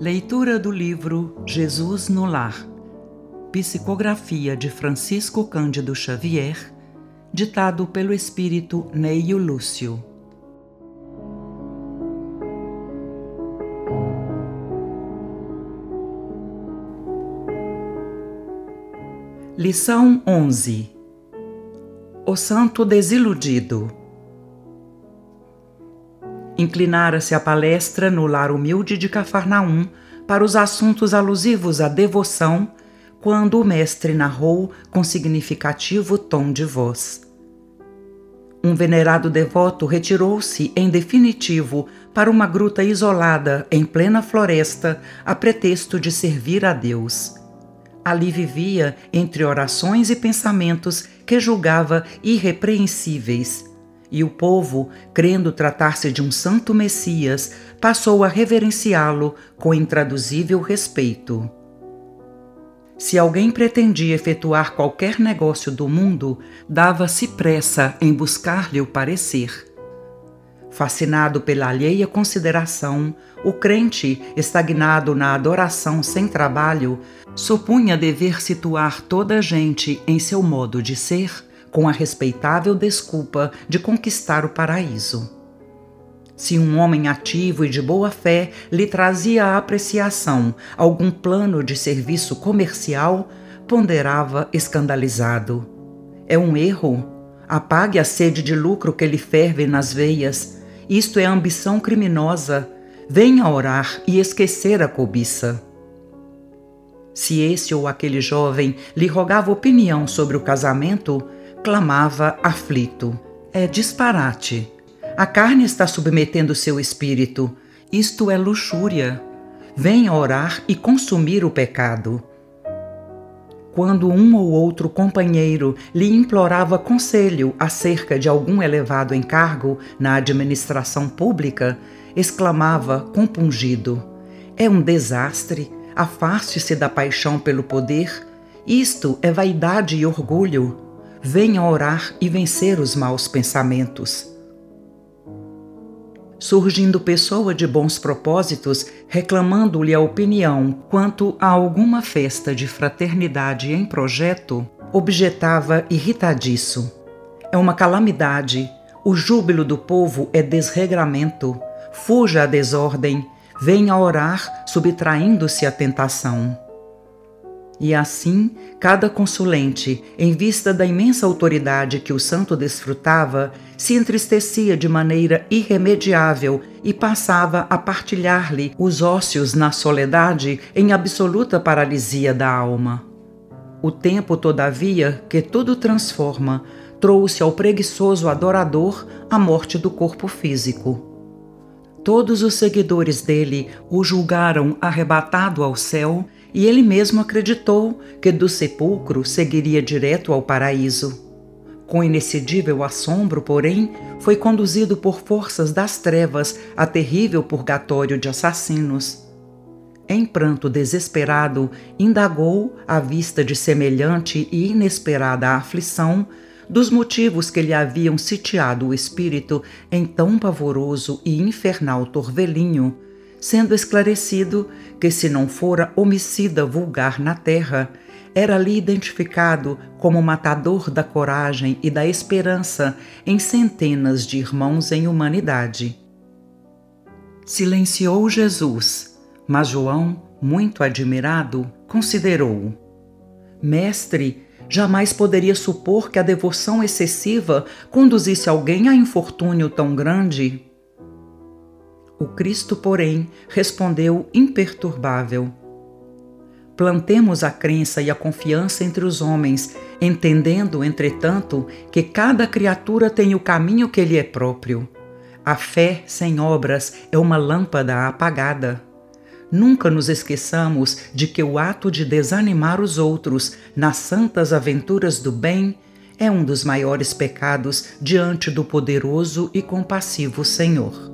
Leitura do livro Jesus no Lar. Psicografia de Francisco Cândido Xavier, ditado pelo espírito Neio Lúcio. Lição 11 O Santo Desiludido Inclinara-se a palestra no lar humilde de Cafarnaum para os assuntos alusivos à devoção, quando o mestre narrou com significativo tom de voz. Um venerado devoto retirou-se, em definitivo, para uma gruta isolada em plena floresta, a pretexto de servir a Deus. Ali vivia, entre orações e pensamentos que julgava irrepreensíveis e o povo, crendo tratar-se de um santo Messias, passou a reverenciá-lo com intraduzível respeito. Se alguém pretendia efetuar qualquer negócio do mundo, dava-se pressa em buscar-lhe o parecer. Fascinado pela alheia consideração, o crente, estagnado na adoração sem trabalho, supunha dever situar toda a gente em seu modo de ser com a respeitável desculpa de conquistar o paraíso. Se um homem ativo e de boa fé lhe trazia a apreciação algum plano de serviço comercial, ponderava escandalizado. É um erro. Apague a sede de lucro que lhe ferve nas veias. Isto é ambição criminosa. Venha orar e esquecer a cobiça. Se esse ou aquele jovem lhe rogava opinião sobre o casamento, clamava aflito: É disparate. A carne está submetendo seu espírito. Isto é luxúria. Venha orar e consumir o pecado. Quando um ou outro companheiro lhe implorava conselho acerca de algum elevado encargo na administração pública, exclamava compungido: É um desastre. Afaste-se da paixão pelo poder. Isto é vaidade e orgulho venha orar e vencer os maus pensamentos. Surgindo pessoa de bons propósitos, reclamando-lhe a opinião quanto a alguma festa de fraternidade em projeto, objetava irritadiço. É uma calamidade. O júbilo do povo é desregramento. Fuja a desordem. Venha orar, subtraindo-se à tentação. E assim, cada consulente, em vista da imensa autoridade que o santo desfrutava, se entristecia de maneira irremediável e passava a partilhar-lhe os ócios na soledade em absoluta paralisia da alma. O tempo, todavia, que tudo transforma, trouxe ao preguiçoso adorador a morte do corpo físico. Todos os seguidores dele o julgaram arrebatado ao céu e ele mesmo acreditou que do sepulcro seguiria direto ao paraíso. Com inexcedível assombro, porém, foi conduzido por forças das trevas a terrível purgatório de assassinos. Em pranto desesperado, indagou, à vista de semelhante e inesperada aflição, dos motivos que lhe haviam sitiado o espírito em tão pavoroso e infernal torvelinho, sendo esclarecido que, se não fora homicida vulgar na terra, era ali identificado como matador da coragem e da esperança em centenas de irmãos em humanidade. Silenciou Jesus, mas João, muito admirado, considerou: Mestre, jamais poderia supor que a devoção excessiva conduzisse alguém a infortúnio tão grande. O Cristo, porém, respondeu imperturbável: Plantemos a crença e a confiança entre os homens, entendendo, entretanto, que cada criatura tem o caminho que lhe é próprio. A fé sem obras é uma lâmpada apagada. Nunca nos esqueçamos de que o ato de desanimar os outros nas santas aventuras do bem é um dos maiores pecados diante do poderoso e compassivo Senhor.